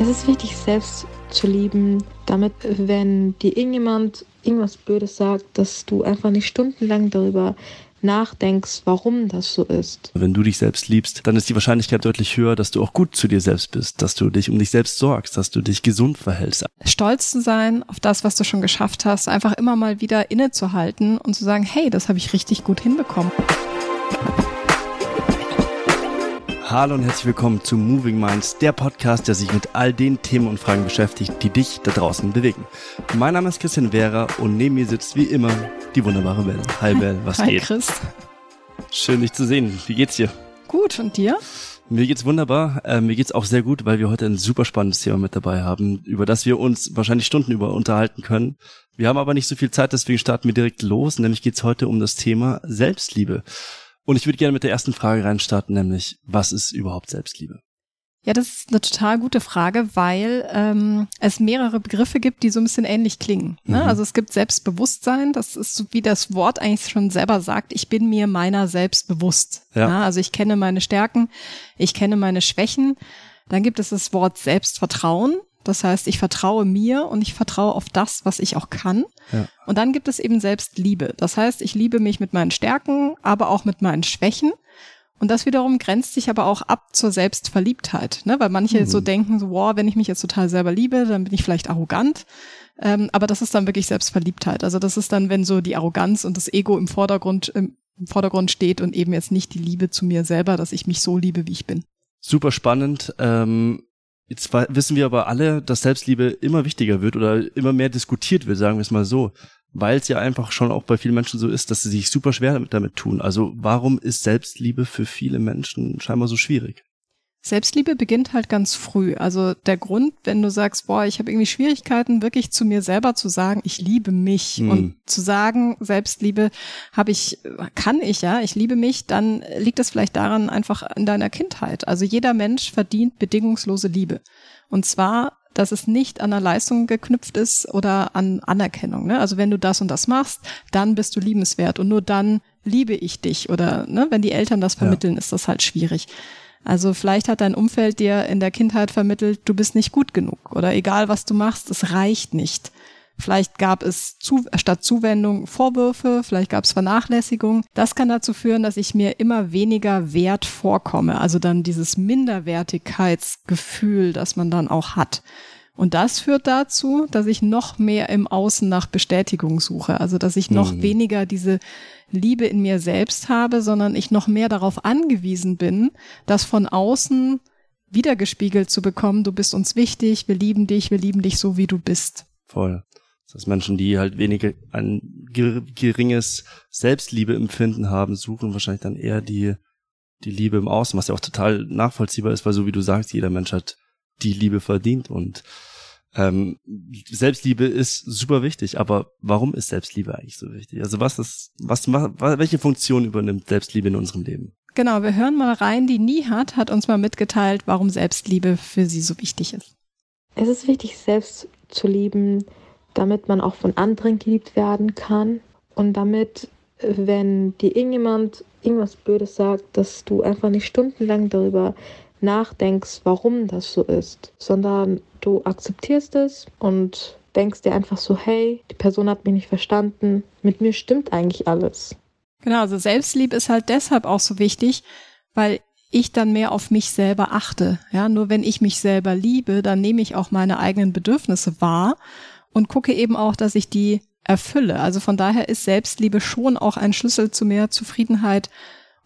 Es ist wichtig, selbst zu lieben, damit, wenn dir irgendjemand irgendwas Blödes sagt, dass du einfach nicht stundenlang darüber nachdenkst, warum das so ist. Wenn du dich selbst liebst, dann ist die Wahrscheinlichkeit deutlich höher, dass du auch gut zu dir selbst bist, dass du dich um dich selbst sorgst, dass du dich gesund verhältst. Stolz zu sein auf das, was du schon geschafft hast, einfach immer mal wieder innezuhalten und zu sagen, hey, das habe ich richtig gut hinbekommen. Hallo und herzlich willkommen zu Moving Minds, der Podcast, der sich mit all den Themen und Fragen beschäftigt, die dich da draußen bewegen. Mein Name ist Christian Vera und neben mir sitzt wie immer die wunderbare Belle. Hi Belle, was Hi, geht? Chris. Schön dich zu sehen. Wie geht's dir? Gut, und dir? Mir geht's wunderbar. Äh, mir geht's auch sehr gut, weil wir heute ein super spannendes Thema mit dabei haben, über das wir uns wahrscheinlich Stunden über unterhalten können. Wir haben aber nicht so viel Zeit, deswegen starten wir direkt los. Nämlich geht's heute um das Thema Selbstliebe. Und ich würde gerne mit der ersten Frage reinstarten, nämlich, was ist überhaupt Selbstliebe? Ja, das ist eine total gute Frage, weil ähm, es mehrere Begriffe gibt, die so ein bisschen ähnlich klingen. Ne? Mhm. Also es gibt Selbstbewusstsein, das ist so wie das Wort eigentlich schon selber sagt, ich bin mir meiner selbst bewusst. Ja. Ne? Also ich kenne meine Stärken, ich kenne meine Schwächen. Dann gibt es das Wort Selbstvertrauen. Das heißt, ich vertraue mir und ich vertraue auf das, was ich auch kann. Ja. Und dann gibt es eben Selbstliebe. Das heißt, ich liebe mich mit meinen Stärken, aber auch mit meinen Schwächen. Und das wiederum grenzt sich aber auch ab zur Selbstverliebtheit, ne? weil manche Mhm. so denken, so, wow, wenn ich mich jetzt total selber liebe, dann bin ich vielleicht arrogant. Ähm, aber das ist dann wirklich Selbstverliebtheit. Also das ist dann, wenn so die Arroganz und das Ego im Vordergrund, im, Vordergrund steht und eben jetzt nicht die Liebe zu mir selber, dass ich mich so liebe, wie ich bin. Super spannend. Ähm, jetzt wissen wir aber alle, dass Selbstliebe immer wichtiger wird oder immer mehr diskutiert wird, sagen wir es mal so. Weil es ja einfach schon auch bei vielen Menschen so ist, dass sie sich super schwer damit, damit tun. Also warum ist Selbstliebe für viele Menschen scheinbar so schwierig? Selbstliebe beginnt halt ganz früh. Also der Grund, wenn du sagst, boah, ich habe irgendwie Schwierigkeiten, wirklich zu mir selber zu sagen, ich liebe mich Hm. und zu sagen, Selbstliebe habe ich, kann ich ja, ich liebe mich, dann liegt es vielleicht daran einfach in deiner Kindheit. Also jeder Mensch verdient bedingungslose Liebe. Und zwar dass es nicht an einer Leistung geknüpft ist oder an Anerkennung. Ne? Also wenn du das und das machst, dann bist du liebenswert und nur dann liebe ich dich. Oder ne, wenn die Eltern das Ja. vermitteln, ist das halt schwierig. Also vielleicht hat dein Umfeld dir in der Kindheit vermittelt, du bist nicht gut genug oder egal was du machst, es reicht nicht. Vielleicht gab es zu, statt Zuwendung Vorwürfe, vielleicht gab es Vernachlässigung. Das kann dazu führen, dass ich mir immer weniger wert vorkomme. Also dann dieses Minderwertigkeitsgefühl, das man dann auch hat. Und das führt dazu, dass ich noch mehr im Außen nach Bestätigung suche. Also dass ich noch Mhm. weniger diese Liebe in mir selbst habe, sondern ich noch mehr darauf angewiesen bin, das von außen wiedergespiegelt zu bekommen. Du bist uns wichtig, wir lieben dich, wir lieben dich so, wie du bist. Voll. Das heißt, Menschen, die halt weniger ein ger- geringes Selbstliebeempfinden haben, suchen wahrscheinlich dann eher die, die Liebe im Außen, was ja auch total nachvollziehbar ist, weil so wie du sagst, jeder Mensch hat die Liebe verdient und ähm, Selbstliebe ist super wichtig, aber warum ist Selbstliebe eigentlich so wichtig? Also was ist, was, welche Funktion übernimmt Selbstliebe in unserem Leben? Genau, wir hören mal rein. Die Nihat hat uns mal mitgeteilt, warum Selbstliebe für sie so wichtig ist. Es ist wichtig, selbst zu lieben, damit man auch von anderen geliebt werden kann und damit, wenn dir irgendjemand irgendwas Blödes sagt, dass du einfach nicht stundenlang darüber nachdenkst, warum das so ist, sondern du akzeptierst es und denkst dir einfach so, hey, die Person hat mich nicht verstanden, mit mir stimmt eigentlich alles. Genau, also Selbstliebe ist halt deshalb auch so wichtig, weil ich dann mehr auf mich selber achte. Ja, nur wenn ich mich selber liebe, dann nehme ich auch meine eigenen Bedürfnisse wahr und gucke eben auch, dass ich die erfülle. Also von daher ist Selbstliebe schon auch ein Schlüssel zu mehr Zufriedenheit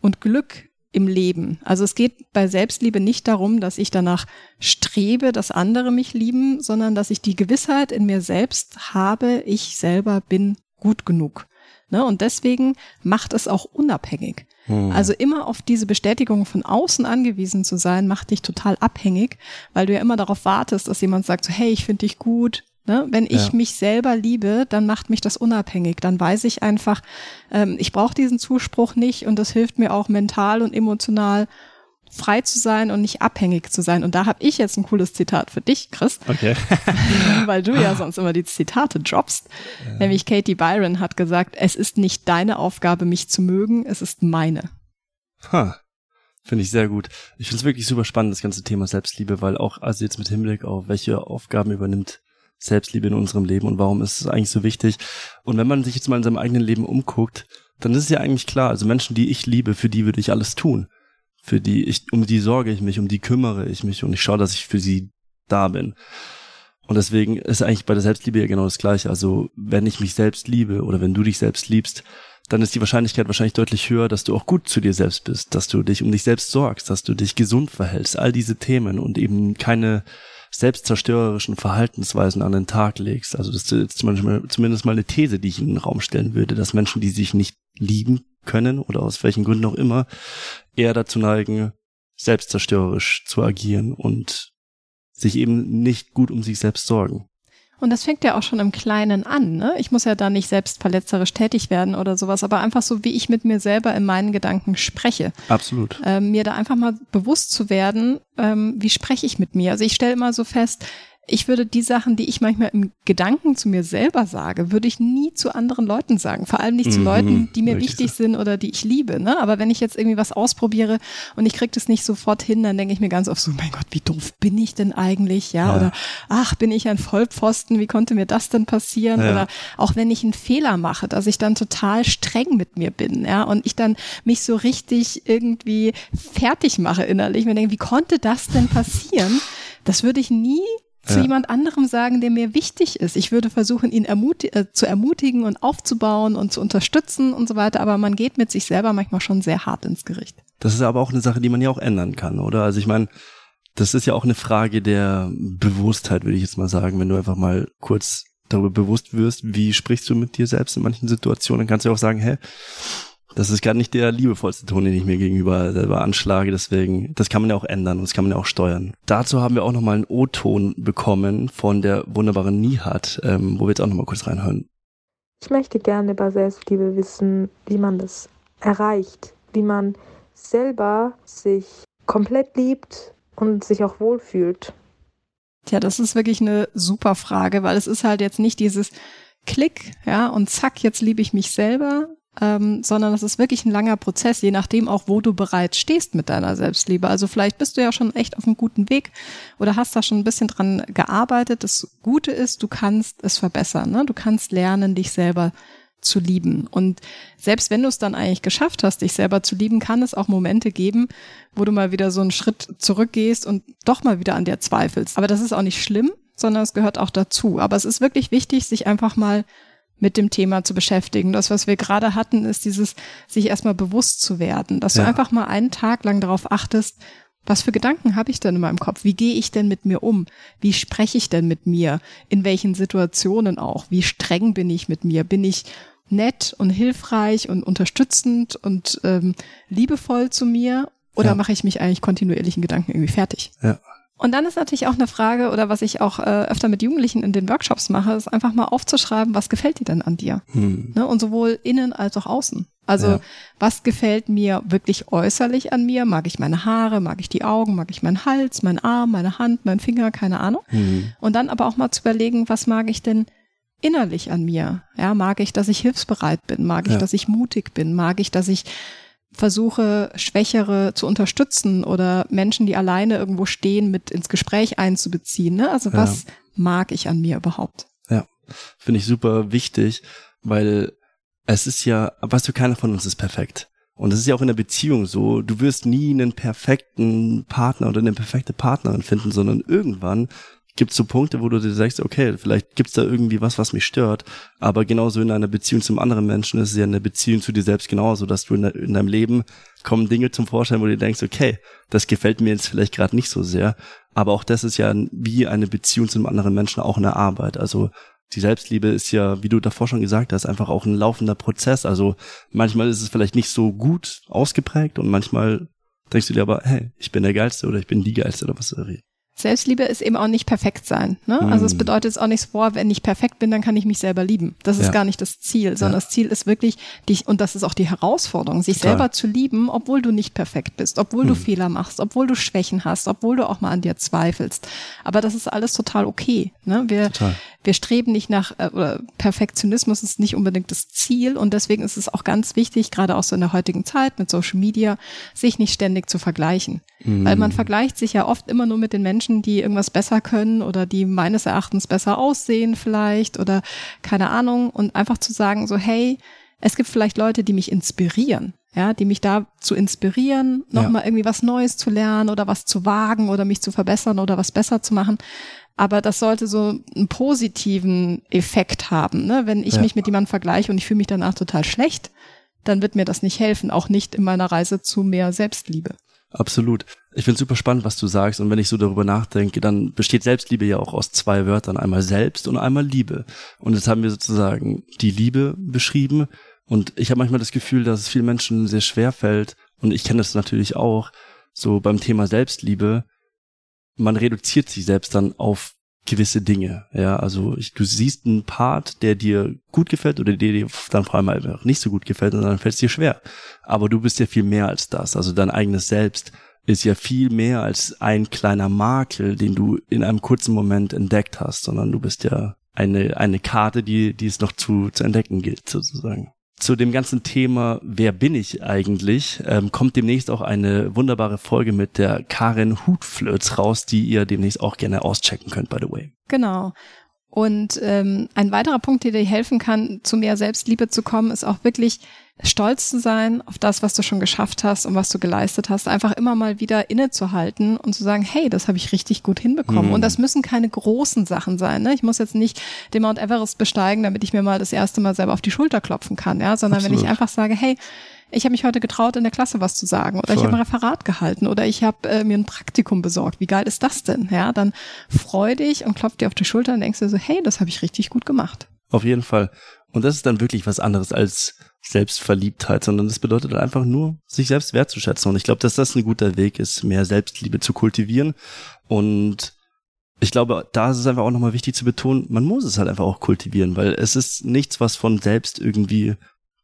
und Glück im Leben. Also es geht bei Selbstliebe nicht darum, dass ich danach strebe, dass andere mich lieben, sondern dass ich die Gewissheit in mir selbst habe, ich selber bin gut genug. Ne? Und deswegen macht es auch unabhängig. Hm. Also immer auf diese Bestätigung von außen angewiesen zu sein, macht dich total abhängig, weil du ja immer darauf wartest, dass jemand sagt, so, hey, ich finde dich gut. Ne? Wenn ich Ja. mich selber liebe, dann macht mich das unabhängig. Dann weiß ich einfach, ähm, ich brauche diesen Zuspruch nicht und das hilft mir auch mental und emotional frei zu sein und nicht abhängig zu sein. Und da habe ich jetzt ein cooles Zitat für dich, Chris, Okay. weil du ja sonst immer die Zitate droppst. Nämlich Katie Byron hat gesagt, es ist nicht deine Aufgabe, mich zu mögen, es ist meine. Ha. Finde ich sehr gut. Ich finde es wirklich super spannend, das ganze Thema Selbstliebe, weil auch, also jetzt mit Hinblick auf welche Aufgaben übernimmt Selbstliebe in unserem Leben und warum ist es eigentlich so wichtig. Und wenn man sich jetzt mal in seinem eigenen Leben umguckt, dann ist es ja eigentlich klar, also Menschen, die ich liebe, für die würde ich alles tun. Für die ich, um die sorge ich mich, um die kümmere ich mich und ich schaue, dass ich für sie da bin. Und deswegen ist eigentlich bei der Selbstliebe ja genau das Gleiche. Also wenn ich mich selbst liebe oder wenn du dich selbst liebst, dann ist die Wahrscheinlichkeit wahrscheinlich deutlich höher, dass du auch gut zu dir selbst bist, dass du dich um dich selbst sorgst, dass du dich gesund verhältst, all diese Themen und eben keine selbstzerstörerischen Verhaltensweisen an den Tag legst. Also das ist zumindest mal eine These, die ich in den Raum stellen würde, dass Menschen, die sich nicht lieben können oder aus welchen Gründen auch immer, eher dazu neigen, selbstzerstörerisch zu agieren und sich eben nicht gut um sich selbst sorgen. Und das fängt ja auch schon im Kleinen an. Ne? Ich muss ja da nicht selbst verletzerisch tätig werden oder sowas, aber einfach so, wie ich mit mir selber in meinen Gedanken spreche. Absolut. Ähm, mir da einfach mal bewusst zu werden, ähm, wie spreche ich mit mir. Also ich stelle immer so fest, ich würde die Sachen, die ich manchmal im Gedanken zu mir selber sage, würde ich nie zu anderen Leuten sagen. Vor allem nicht zu mhm, Leuten, die mir wichtig so. sind oder die ich liebe. Ne? Aber wenn ich jetzt irgendwie was ausprobiere und ich kriege das nicht sofort hin, dann denke ich mir ganz oft so, mein Gott, wie doof bin ich denn eigentlich? Ja, ja. oder ach, bin ich ein Vollpfosten? Wie konnte mir das denn passieren? Ja. Oder auch wenn ich einen Fehler mache, dass ich dann total streng mit mir bin, ja, und ich dann mich so richtig irgendwie fertig mache innerlich. Mir denke, wie konnte das denn passieren? Das würde ich nie zu ja. jemand anderem sagen, der mir wichtig ist. Ich würde versuchen, ihn ermuti äh, zu ermutigen und aufzubauen und zu unterstützen und so weiter, aber man geht mit sich selber manchmal schon sehr hart ins Gericht. Das ist aber auch eine Sache, die man ja auch ändern kann, oder? Also ich meine, das ist ja auch eine Frage der Bewusstheit, würde ich jetzt mal sagen, wenn du einfach mal kurz darüber bewusst wirst, wie sprichst du mit dir selbst in manchen Situationen, dann kannst du ja auch sagen, hä, das ist gar nicht der liebevollste Ton, den ich mir gegenüber selber anschlage. Deswegen, das kann man ja auch ändern und das kann man ja auch steuern. Dazu haben wir auch nochmal einen O-Ton bekommen von der wunderbaren Nihat, ähm, wo wir jetzt auch nochmal kurz reinhören. Ich möchte gerne über Selbstliebe wissen, wie man das erreicht, wie man selber sich komplett liebt und sich auch wohlfühlt. Tja, das ist wirklich eine super Frage, weil es ist halt jetzt nicht dieses Klick, ja, und zack, jetzt liebe ich mich selber, ähm, sondern das ist wirklich ein langer Prozess, je nachdem auch, wo du bereits stehst mit deiner Selbstliebe. Also vielleicht bist du ja schon echt auf einem guten Weg oder hast da schon ein bisschen dran gearbeitet. Das Gute ist, du kannst es verbessern. Ne? Du kannst lernen, dich selber zu lieben. Und selbst wenn du es dann eigentlich geschafft hast, dich selber zu lieben, kann es auch Momente geben, wo du mal wieder so einen Schritt zurückgehst und doch mal wieder an dir zweifelst. Aber das ist auch nicht schlimm, sondern es gehört auch dazu. Aber es ist wirklich wichtig, sich einfach mal mit dem Thema zu beschäftigen. Das, was wir gerade hatten, ist dieses, sich erstmal bewusst zu werden, dass ja. du einfach mal einen Tag lang darauf achtest, was für Gedanken habe ich denn in meinem Kopf? Wie gehe ich denn mit mir um? Wie spreche ich denn mit mir? In welchen Situationen auch? Wie streng bin ich mit mir? Bin ich nett und hilfreich und unterstützend und ähm, liebevoll zu mir? Oder ja. mache ich mich eigentlich kontinuierlichen Gedanken irgendwie fertig? Ja. Und dann ist natürlich auch eine Frage, oder was ich auch äh, öfter mit Jugendlichen in den Workshops mache, ist einfach mal aufzuschreiben, was gefällt dir denn an dir? Hm. Ne? Und sowohl innen als auch außen. Also ja. was gefällt mir wirklich äußerlich an mir? Mag ich meine Haare, mag ich die Augen, mag ich meinen Hals, meinen Arm, meine Hand, meinen Finger, keine Ahnung. Hm. Und dann aber auch mal zu überlegen, was mag ich denn innerlich an mir? Ja, mag ich, dass ich hilfsbereit bin? Mag ich, ja. dass ich mutig bin? Mag ich, dass ich versuche, Schwächere zu unterstützen oder Menschen, die alleine irgendwo stehen, mit ins Gespräch einzubeziehen. Ne? Also was ja. mag ich an mir überhaupt? Ja, finde ich super wichtig, weil es ist ja, weißt du, keiner von uns ist perfekt. Und es ist ja auch in der Beziehung so, du wirst nie einen perfekten Partner oder eine perfekte Partnerin finden, sondern irgendwann gibt es so Punkte, wo du dir sagst, okay, vielleicht gibt es da irgendwie was, was mich stört. Aber genauso in einer Beziehung zum anderen Menschen ist es ja eine Beziehung zu dir selbst genauso, dass du in, de in deinem Leben kommen Dinge zum Vorschein, wo du denkst, okay, das gefällt mir jetzt vielleicht gerade nicht so sehr. Aber auch das ist ja wie eine Beziehung zum anderen Menschen auch eine Arbeit. Also die Selbstliebe ist ja, wie du davor schon gesagt hast, einfach auch ein laufender Prozess. Also manchmal ist es vielleicht nicht so gut ausgeprägt und manchmal denkst du dir aber, hey, ich bin der Geilste oder ich bin die Geilste oder was auch immer. Selbstliebe ist eben auch nicht perfekt sein. Ne? Mm. Also es bedeutet es auch nicht so, wenn ich perfekt bin, dann kann ich mich selber lieben. Das ist ja. gar nicht das Ziel, sondern ja. das Ziel ist wirklich, dich, und das ist auch die Herausforderung, sich Total. selber zu lieben, obwohl du nicht perfekt bist, obwohl mm. du hm. Fehler machst, obwohl du Schwächen hast, obwohl du auch mal an dir zweifelst. Aber das ist alles total okay. Ne? Wir, wir streben nicht nach, äh, oder Perfektionismus ist nicht unbedingt das Ziel und deswegen ist es auch ganz wichtig, gerade auch so in der heutigen Zeit mit Social Media, sich nicht ständig zu vergleichen. Mhm. Weil man vergleicht sich ja oft immer nur mit den Menschen, die irgendwas besser können oder die meines Erachtens besser aussehen vielleicht oder keine Ahnung und einfach zu sagen so, hey, es gibt vielleicht Leute, die mich inspirieren ja, die mich da zu inspirieren, nochmal ja. irgendwie was Neues zu lernen oder was zu wagen oder mich zu verbessern oder was besser zu machen. Aber das sollte so einen positiven Effekt haben. Ne? Wenn ich ja. mich mit jemandem vergleiche und ich fühle mich danach total schlecht, dann wird mir das nicht helfen, auch nicht in meiner Reise zu mehr Selbstliebe. Absolut. Ich finde super spannend, was du sagst. Und wenn ich so darüber nachdenke, dann besteht Selbstliebe ja auch aus zwei Wörtern. Einmal Selbst und einmal Liebe. Und jetzt haben wir sozusagen die Liebe beschrieben und ich habe manchmal das Gefühl, dass es vielen Menschen sehr schwer fällt, und ich kenne das natürlich auch, so beim Thema Selbstliebe, man reduziert sich selbst dann auf gewisse Dinge. Ja, also ich, du siehst einen Part, der dir gut gefällt oder der dir dann vor allem einfach nicht so gut gefällt und dann fällt es dir schwer. Aber du bist ja viel mehr als das. Also dein eigenes Selbst ist ja viel mehr als ein kleiner Makel, den du in einem kurzen Moment entdeckt hast, sondern du bist ja eine, eine Karte, die, die es noch zu, zu entdecken gilt, sozusagen zu dem ganzen Thema, wer bin ich eigentlich, ähm, kommt demnächst auch eine wunderbare Folge mit der Karin Hutflötz raus, die ihr demnächst auch gerne auschecken könnt, by the way. Genau. Und ähm, ein weiterer Punkt, der dir helfen kann, zu mehr Selbstliebe zu kommen, ist auch wirklich stolz zu sein auf das, was du schon geschafft hast und was du geleistet hast. Einfach immer mal wieder innezuhalten und zu sagen, hey, das habe ich richtig gut hinbekommen. Mhm. Und das müssen keine großen Sachen sein. Ne? Ich muss jetzt nicht den Mount Everest besteigen, damit ich mir mal das erste Mal selber auf die Schulter klopfen kann, ja, sondern Absolut. wenn ich einfach sage, hey, ich habe mich heute getraut, in der Klasse was zu sagen oder Voll. ich habe ein Referat gehalten oder ich habe äh, mir ein Praktikum besorgt. Wie geil ist das denn? Ja, dann freu dich und klopf dir auf die Schulter und denkst dir so, hey, das habe ich richtig gut gemacht. Auf jeden Fall. Und das ist dann wirklich was anderes als Selbstverliebtheit, sondern das bedeutet einfach nur, sich selbst wertzuschätzen. Und ich glaube, dass das ein guter Weg ist, mehr Selbstliebe zu kultivieren. Und ich glaube, da ist es einfach auch nochmal wichtig zu betonen, man muss es halt einfach auch kultivieren, weil es ist nichts, was von selbst irgendwie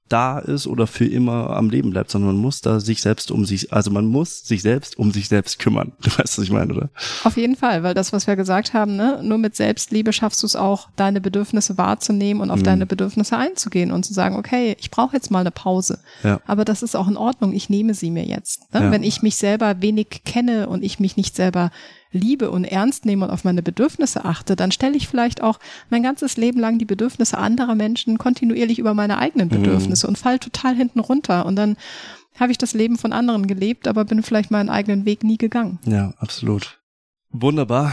da ist oder für immer am Leben bleibt, sondern man muss da sich selbst um sich, also man muss sich selbst um sich selbst kümmern. Du weißt, was ich meine, oder? Auf jeden Fall, weil das, was wir gesagt haben, ne, nur mit Selbstliebe schaffst du es auch, deine Bedürfnisse wahrzunehmen und auf mhm. deine Bedürfnisse einzugehen und zu sagen, okay, ich brauche jetzt mal eine Pause. Ja. Aber das ist auch in Ordnung, ich nehme sie mir jetzt. Ne? Ja. Wenn ich mich selber wenig kenne und ich mich nicht selber liebe und ernst nehme und auf meine Bedürfnisse achte, dann stelle ich vielleicht auch mein ganzes Leben lang die Bedürfnisse anderer Menschen kontinuierlich über meine eigenen mhm. Bedürfnisse mhm. und fall total hinten runter. Und dann habe ich das Leben von anderen gelebt, aber bin vielleicht meinen eigenen Weg nie gegangen. Ja, absolut. Wunderbar.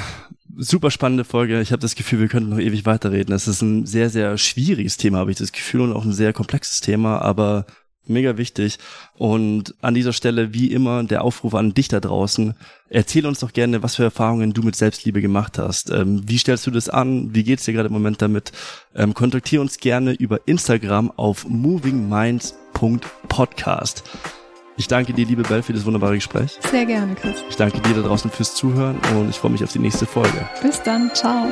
Super spannende Folge. Ich habe das Gefühl, wir könnten noch ewig weiterreden. Es ist ein sehr, sehr schwieriges Thema, habe ich das Gefühl, und auch ein sehr komplexes Thema, aber mega wichtig. Und an dieser Stelle, wie immer, der Aufruf an dich da draußen. Erzähl uns doch gerne, was für Erfahrungen du mit Selbstliebe gemacht hast. Ähm, wie stellst du das an? Wie geht's dir gerade im Moment damit? Ähm, kontaktiere uns gerne über Instagram auf movingminds.podcast. Ich danke dir, liebe Bell, für das wunderbare Gespräch. Sehr gerne, Chris. Ich danke dir da draußen fürs Zuhören und ich freue mich auf die nächste Folge. Bis dann. Ciao.